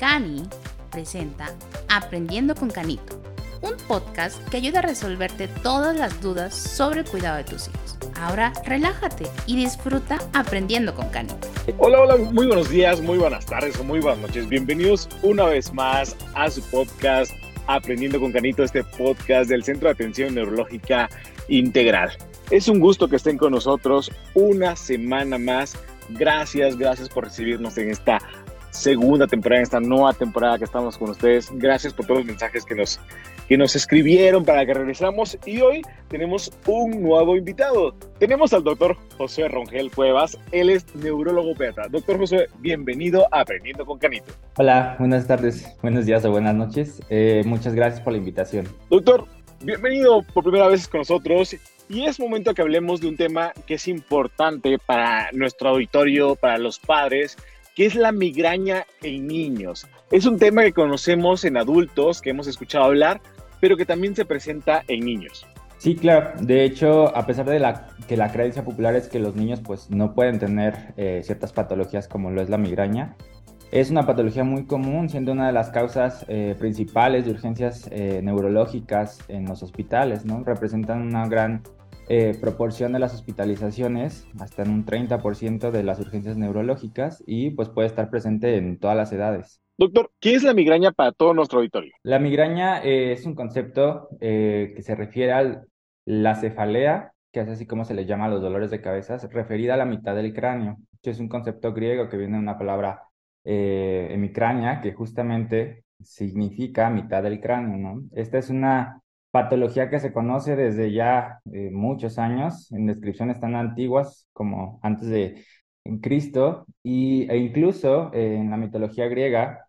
Cani presenta Aprendiendo con Canito, un podcast que ayuda a resolverte todas las dudas sobre el cuidado de tus hijos. Ahora relájate y disfruta aprendiendo con Canito. Hola, hola, muy buenos días, muy buenas tardes o muy buenas noches. Bienvenidos una vez más a su podcast Aprendiendo con Canito, este podcast del Centro de Atención Neurológica Integral. Es un gusto que estén con nosotros una semana más. Gracias, gracias por recibirnos en esta segunda temporada, esta nueva temporada que estamos con ustedes. Gracias por todos los mensajes que nos, que nos escribieron para que regresamos. Y hoy tenemos un nuevo invitado. Tenemos al doctor José Rongel Cuevas. Él es neurólogo pediatra. Doctor José, bienvenido a Aprendiendo con Canito. Hola, buenas tardes, buenos días o buenas noches. Eh, muchas gracias por la invitación. Doctor, bienvenido por primera vez con nosotros. Y es momento que hablemos de un tema que es importante para nuestro auditorio, para los padres, que es la migraña en niños. Es un tema que conocemos en adultos, que hemos escuchado hablar, pero que también se presenta en niños. Sí, claro. De hecho, a pesar de que la creencia popular es que los niños pues, no pueden tener eh, ciertas patologías como lo es la migraña, es una patología muy común, siendo una de las causas eh, principales de urgencias eh, neurológicas en los hospitales, ¿no? Representan una gran eh, proporción de las hospitalizaciones, hasta en un 30% de las urgencias neurológicas y pues puede estar presente en todas las edades. Doctor, ¿qué es la migraña para todo nuestro auditorio? La migraña eh, es un concepto eh, que se refiere a la cefalea, que es así como se le llama a los dolores de cabeza, referida a la mitad del cráneo. Es un concepto griego que viene de una palabra hemicrania, que justamente significa mitad del cráneo, ¿no? Esta es una patología que se conoce desde ya eh, muchos años, en descripciones tan antiguas como antes de Cristo, y, e incluso eh, en la mitología griega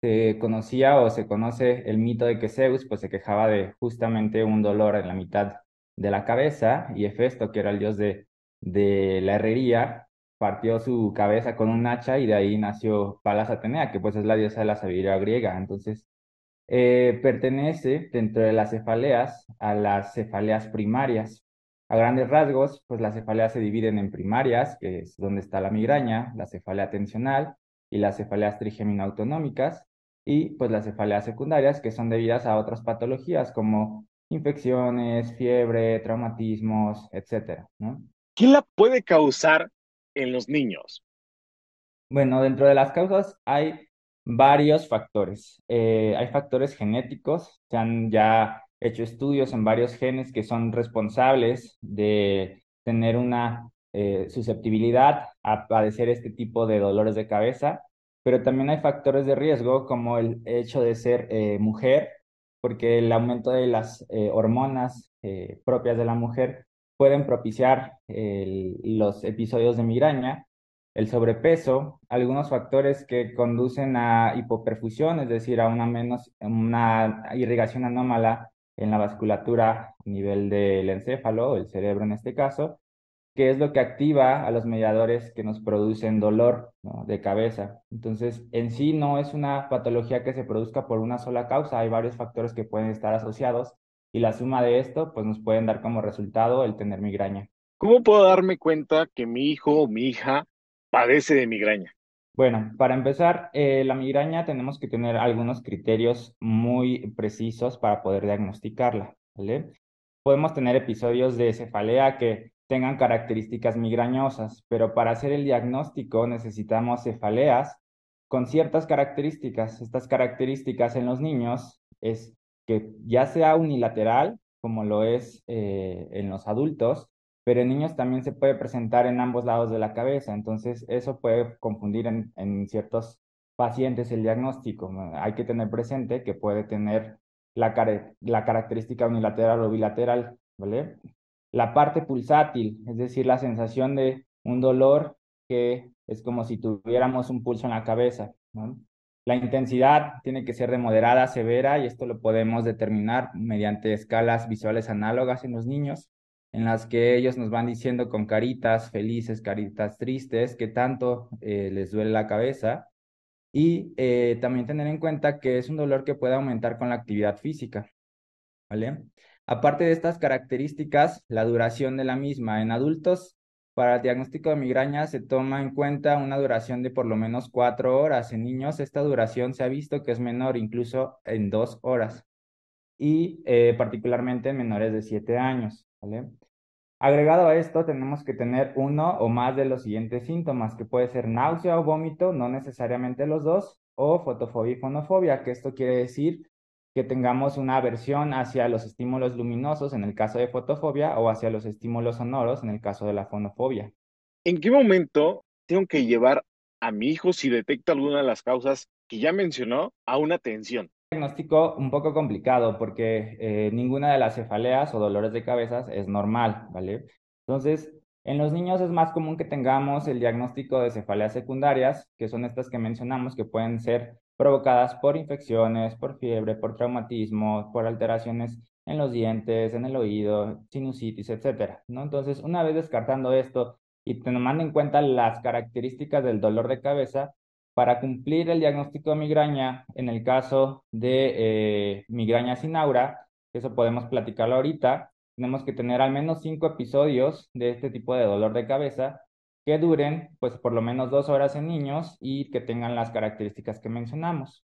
se conocía o se conoce el mito de que Zeus pues se quejaba de justamente un dolor en la mitad de la cabeza y Hefesto, que era el dios de, de la herrería, partió su cabeza con un hacha y de ahí nació Palas Atenea, que pues es la diosa de la sabiduría griega. Entonces, eh, pertenece dentro de las cefaleas a las cefaleas primarias. A grandes rasgos, pues las cefaleas se dividen en primarias, que es donde está la migraña, la cefalea tensional y las cefaleas trigeminautonómicas, y pues las cefaleas secundarias, que son debidas a otras patologías como infecciones, fiebre, traumatismos, etcétera, ¿no? ¿Qué la puede causar en los niños? Bueno, dentro de las causas hay varios factores. Eh, hay factores genéticos, se han ya hecho estudios en varios genes que son responsables de tener una eh, susceptibilidad a padecer este tipo de dolores de cabeza, pero también hay factores de riesgo como el hecho de ser eh, mujer, porque el aumento de las hormonas propias de la mujer pueden propiciar los episodios de migraña el sobrepeso, algunos factores que conducen a hipoperfusión, es decir, a una, menos, una irrigación anómala en la vasculatura a nivel del encéfalo, el cerebro en este caso, que es lo que activa a los mediadores que nos producen dolor de cabeza. Entonces, en sí no es una patología que se produzca por una sola causa, hay varios factores que pueden estar asociados y la suma de esto pues nos pueden dar como resultado el tener migraña. ¿Cómo puedo darme cuenta que mi hijo o mi hija padece de migraña? Bueno, para empezar, eh, la migraña tenemos que tener algunos criterios muy precisos para poder diagnosticarla. Podemos tener episodios de cefalea que tengan características migrañosas, pero para hacer el diagnóstico necesitamos cefaleas con ciertas características. Estas características en los niños es que ya sea unilateral, como lo es eh, en los adultos, pero en niños también se puede presentar en ambos lados de la cabeza, entonces eso puede confundir en, en ciertos pacientes el diagnóstico. Hay que tener presente que puede tener la, la característica unilateral o bilateral, ¿vale? La parte pulsátil, es decir, la sensación de un dolor que es como si tuviéramos un pulso en la cabeza, La intensidad tiene que ser de moderada a severa y esto lo podemos determinar mediante escalas visuales análogas en los niños en las que ellos nos van diciendo con caritas felices, caritas tristes, que tanto eh, les duele la cabeza. Y eh, también tener en cuenta que es un dolor que puede aumentar con la actividad física. ¿Vale? Aparte de estas características, la duración de la misma en adultos Para el diagnóstico de migraña se toma en cuenta una duración de por lo menos cuatro horas. En niños esta duración se ha visto que es menor, incluso en dos horas, y eh, particularmente en menores de siete años. ¿Vale? Agregado a esto, tenemos que tener uno o más de los siguientes síntomas, que puede ser náusea o vómito, no necesariamente los dos, o fotofobia y fonofobia, que esto quiere decir que tengamos una aversión hacia los estímulos luminosos en el caso de fotofobia o hacia los estímulos sonoros en el caso de la fonofobia. ¿En qué momento tengo que llevar a mi hijo si detecta alguna de las causas que ya mencionó a una atención? Diagnóstico un poco complicado porque eh, ninguna de las cefaleas o dolores de cabeza es normal, ¿vale? Entonces, en los niños es más común que tengamos el diagnóstico de cefaleas secundarias, que son estas que mencionamos, que pueden ser provocadas por infecciones, por fiebre, por traumatismo, por alteraciones en los dientes, en el oído, sinusitis, etcétera, ¿no? Entonces, una vez descartando esto y tomando en cuenta las características del dolor de cabeza, para cumplir el diagnóstico de migraña, en el caso de eh, migraña sin aura, eso podemos platicarlo ahorita, tenemos que tener al menos cinco episodios de este tipo de dolor de cabeza que duren pues por lo menos dos horas en niños y que tengan las características que mencionamos.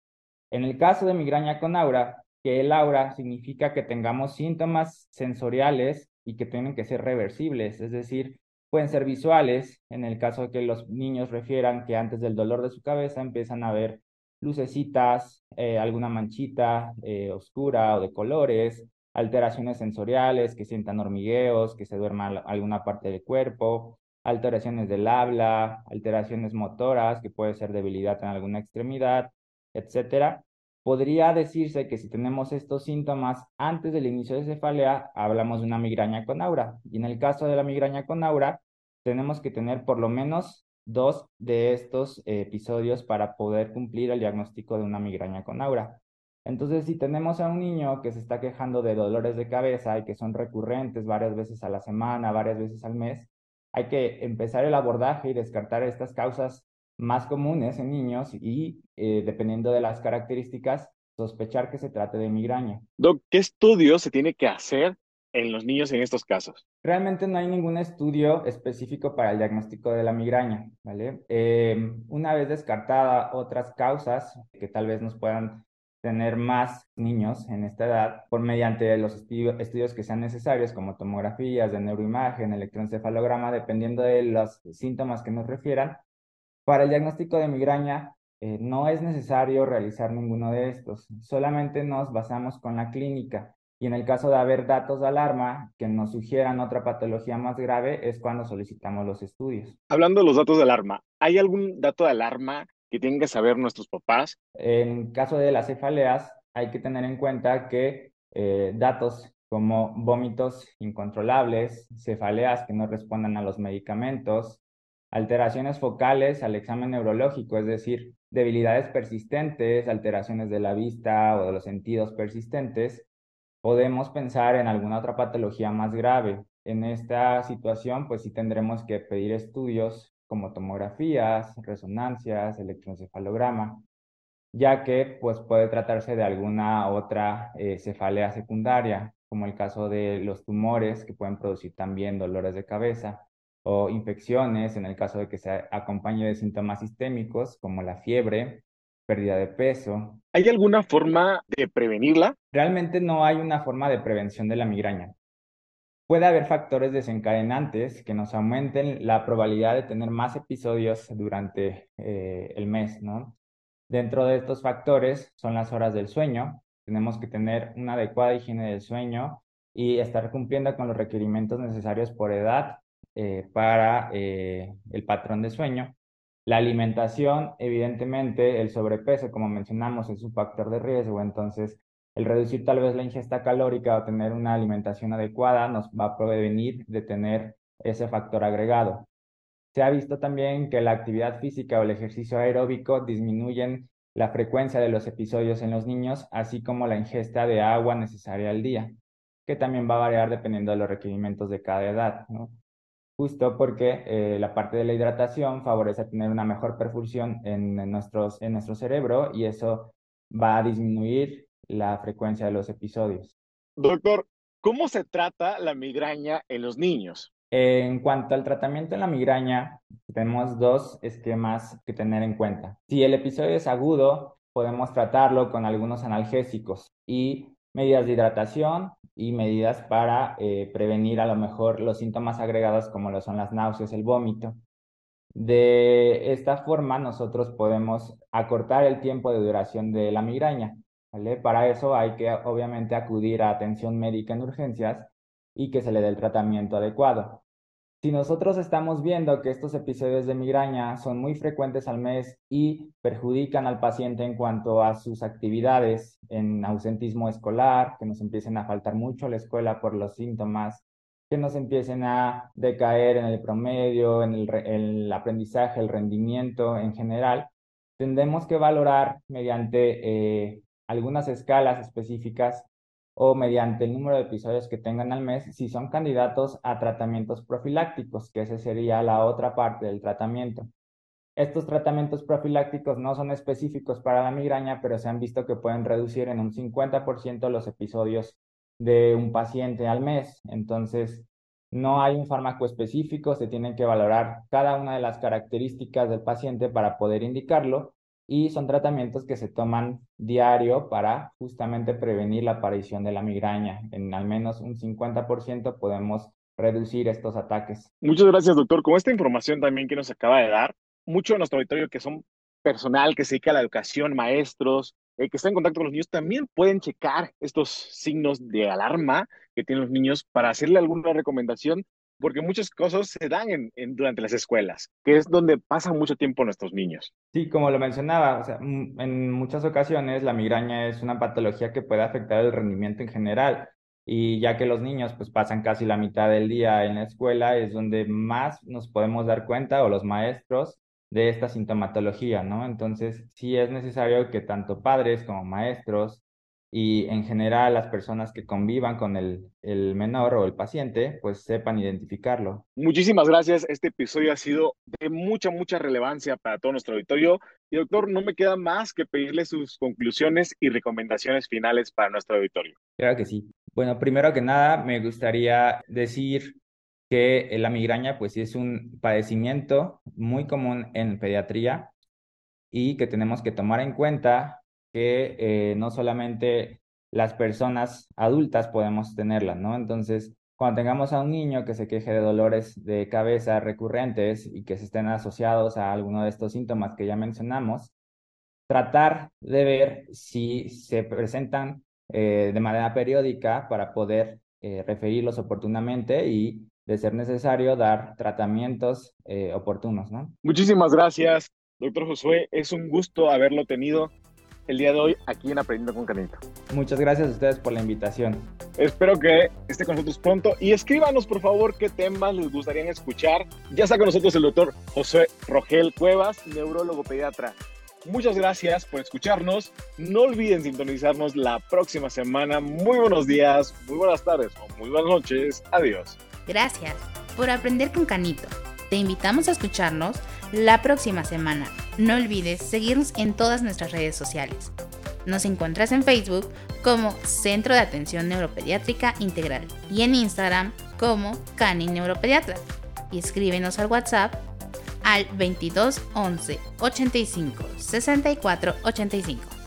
En el caso de migraña con aura, que el aura significa que tengamos síntomas sensoriales y que tienen que ser reversibles, es decir, Pueden ser visuales, en el caso de que los niños refieran que antes del dolor de su cabeza empiezan a ver lucecitas, eh, alguna manchita eh, oscura o de colores, alteraciones sensoriales, que sientan hormigueos, que se duerma alguna parte del cuerpo, alteraciones del habla, alteraciones motoras, que puede ser debilidad en alguna extremidad, etcétera. Podría decirse que si tenemos estos síntomas antes del inicio de cefalea, hablamos de una migraña con aura. Y en el caso de la migraña con aura, tenemos que tener por lo menos dos de estos episodios para poder cumplir el diagnóstico de una migraña con aura. Entonces, si tenemos a un niño que se está quejando de dolores de cabeza y que son recurrentes varias veces a la semana, varias veces al mes, hay que empezar el abordaje y descartar estas causas más comunes en niños y, eh, dependiendo de las características, sospechar que se trate de migraña. Doc, ¿qué estudio se tiene que hacer en los niños en estos casos? Realmente no hay ningún estudio específico para el diagnóstico de la migraña, ¿vale? Eh, una vez descartada otras causas que tal vez nos puedan tener más niños en esta edad por mediante los estudios que sean necesarios como tomografías de neuroimagen, electroencefalograma, dependiendo de los síntomas que nos refieran, para el diagnóstico de migraña eh, no es necesario realizar ninguno de estos, solamente nos basamos con la clínica y en el caso de haber datos de alarma que nos sugieran otra patología más grave es cuando solicitamos los estudios. Hablando de los datos de alarma, ¿hay algún dato de alarma que tienen que saber nuestros papás? En caso de las cefaleas, hay que tener en cuenta que eh, datos como vómitos incontrolables, cefaleas que no respondan a los medicamentos, alteraciones focales al examen neurológico, es decir, debilidades persistentes, alteraciones de la vista o de los sentidos persistentes, podemos pensar en alguna otra patología más grave. En esta situación, pues sí tendremos que pedir estudios como tomografías, resonancias, electroencefalograma, ya que pues puede tratarse de alguna otra eh, cefalea secundaria, como el caso de los tumores que pueden producir también dolores de cabeza o infecciones, en el caso de que se acompañe de síntomas sistémicos como la fiebre, pérdida de peso. ¿Hay alguna forma de prevenirla? Realmente no hay una forma de prevención de la migraña. Puede haber factores desencadenantes que nos aumenten la probabilidad de tener más episodios durante eh, el mes, ¿no? Dentro de estos factores son las horas del sueño. Tenemos que tener una adecuada higiene del sueño y estar cumpliendo con los requerimientos necesarios por edad eh, para eh, el patrón de sueño. La alimentación, evidentemente, el sobrepeso, como mencionamos, es un factor de riesgo, entonces el reducir tal vez la ingesta calórica o tener una alimentación adecuada nos va a prevenir de tener ese factor agregado. Se ha visto también que la actividad física o el ejercicio aeróbico disminuyen la frecuencia de los episodios en los niños, así como la ingesta de agua necesaria al día, que también va a variar dependiendo de los requerimientos de cada edad. ¿no? Justo porque eh, la parte de la hidratación favorece tener una mejor perfusión en, nuestros, en nuestro cerebro y eso va a disminuir la frecuencia de los episodios. Doctor, ¿cómo se trata la migraña en los niños? En cuanto al tratamiento en la migraña, tenemos dos esquemas que tener en cuenta. Si el episodio es agudo, podemos tratarlo con algunos analgésicos y medidas de hidratación y medidas para eh, prevenir a lo mejor los síntomas agregados como lo son las náuseas, el vómito. De esta forma nosotros podemos acortar el tiempo de duración de la migraña. ¿vale? Para eso hay que obviamente acudir a atención médica en urgencias y que se le dé el tratamiento adecuado. Si nosotros estamos viendo que estos episodios de migraña son muy frecuentes al mes y perjudican al paciente en cuanto a sus actividades en ausentismo escolar, que nos empiecen a faltar mucho la escuela por los síntomas, que nos empiecen a decaer en el promedio, en el, aprendizaje, el rendimiento en general, tendremos que valorar mediante eh, algunas escalas específicas o mediante el número de episodios que tengan al mes si son candidatos a tratamientos profilácticos, que esa sería la otra parte del tratamiento. Estos tratamientos profilácticos no son específicos para la migraña, pero se han visto que pueden reducir en un 50% los episodios de un paciente al mes. Entonces, no hay un fármaco específico, se tienen que valorar cada una de las características del paciente para poder indicarlo y son tratamientos que se toman diario para justamente prevenir la aparición de la migraña. En al menos un 50% podemos reducir estos ataques. Muchas gracias, doctor. Con esta información también que nos acaba de dar, mucho de nuestro auditorio que son personal que se dedica a la educación, maestros, eh, que están en contacto con los niños, también pueden checar estos signos de alarma que tienen los niños para hacerle alguna recomendación porque muchas cosas se dan durante las escuelas, que es donde pasan mucho tiempo nuestros niños. Sí, como lo mencionaba, en muchas ocasiones la migraña es una patología que puede afectar el rendimiento en general. Y ya que los niños pues pasan casi la mitad del día en la escuela, es donde más nos podemos dar cuenta, o los maestros, de esta sintomatología, ¿no? Entonces, sí es necesario que tanto padres como maestros y en general las personas que convivan con el, el, menor o el paciente, pues sepan identificarlo. Muchísimas gracias. Este episodio ha sido de mucha, mucha relevancia para todo nuestro auditorio. Y doctor, no me queda más que pedirle sus conclusiones y recomendaciones finales para nuestro auditorio. Claro que sí. Bueno, primero que nada, me gustaría decir que la migraña, pues sí es un padecimiento muy común en pediatría y que tenemos que tomar en cuenta que eh, no solamente las personas adultas podemos tenerla, ¿no? Entonces, cuando tengamos a un niño que se queje de dolores de cabeza recurrentes y que se estén asociados a alguno de estos síntomas que ya mencionamos, tratar de ver si se presentan eh, de manera periódica para poder eh, referirlos oportunamente y, de ser necesario, dar tratamientos oportunos, ¿no? Muchísimas gracias, doctor Josué. Es un gusto haberlo tenido el día de hoy aquí en Aprendiendo con Canito. Muchas gracias a ustedes por la invitación. Espero que esté con nosotros pronto y escríbanos por favor qué temas les gustaría escuchar. Ya está con nosotros el doctor José Rogel Cuevas, neurólogo pediatra. Muchas gracias por escucharnos. No olviden sintonizarnos la próxima semana. Muy buenos días, muy buenas tardes o muy buenas noches. Adiós. Gracias por aprender con Canito. Te invitamos a escucharnos la próxima semana. No olvides seguirnos en todas nuestras redes sociales. Nos encuentras en Facebook como Centro de Atención Neuropediátrica Integral y en Instagram como Cani Neuropediatra. Y escríbenos al WhatsApp al 22 11 85 64 85.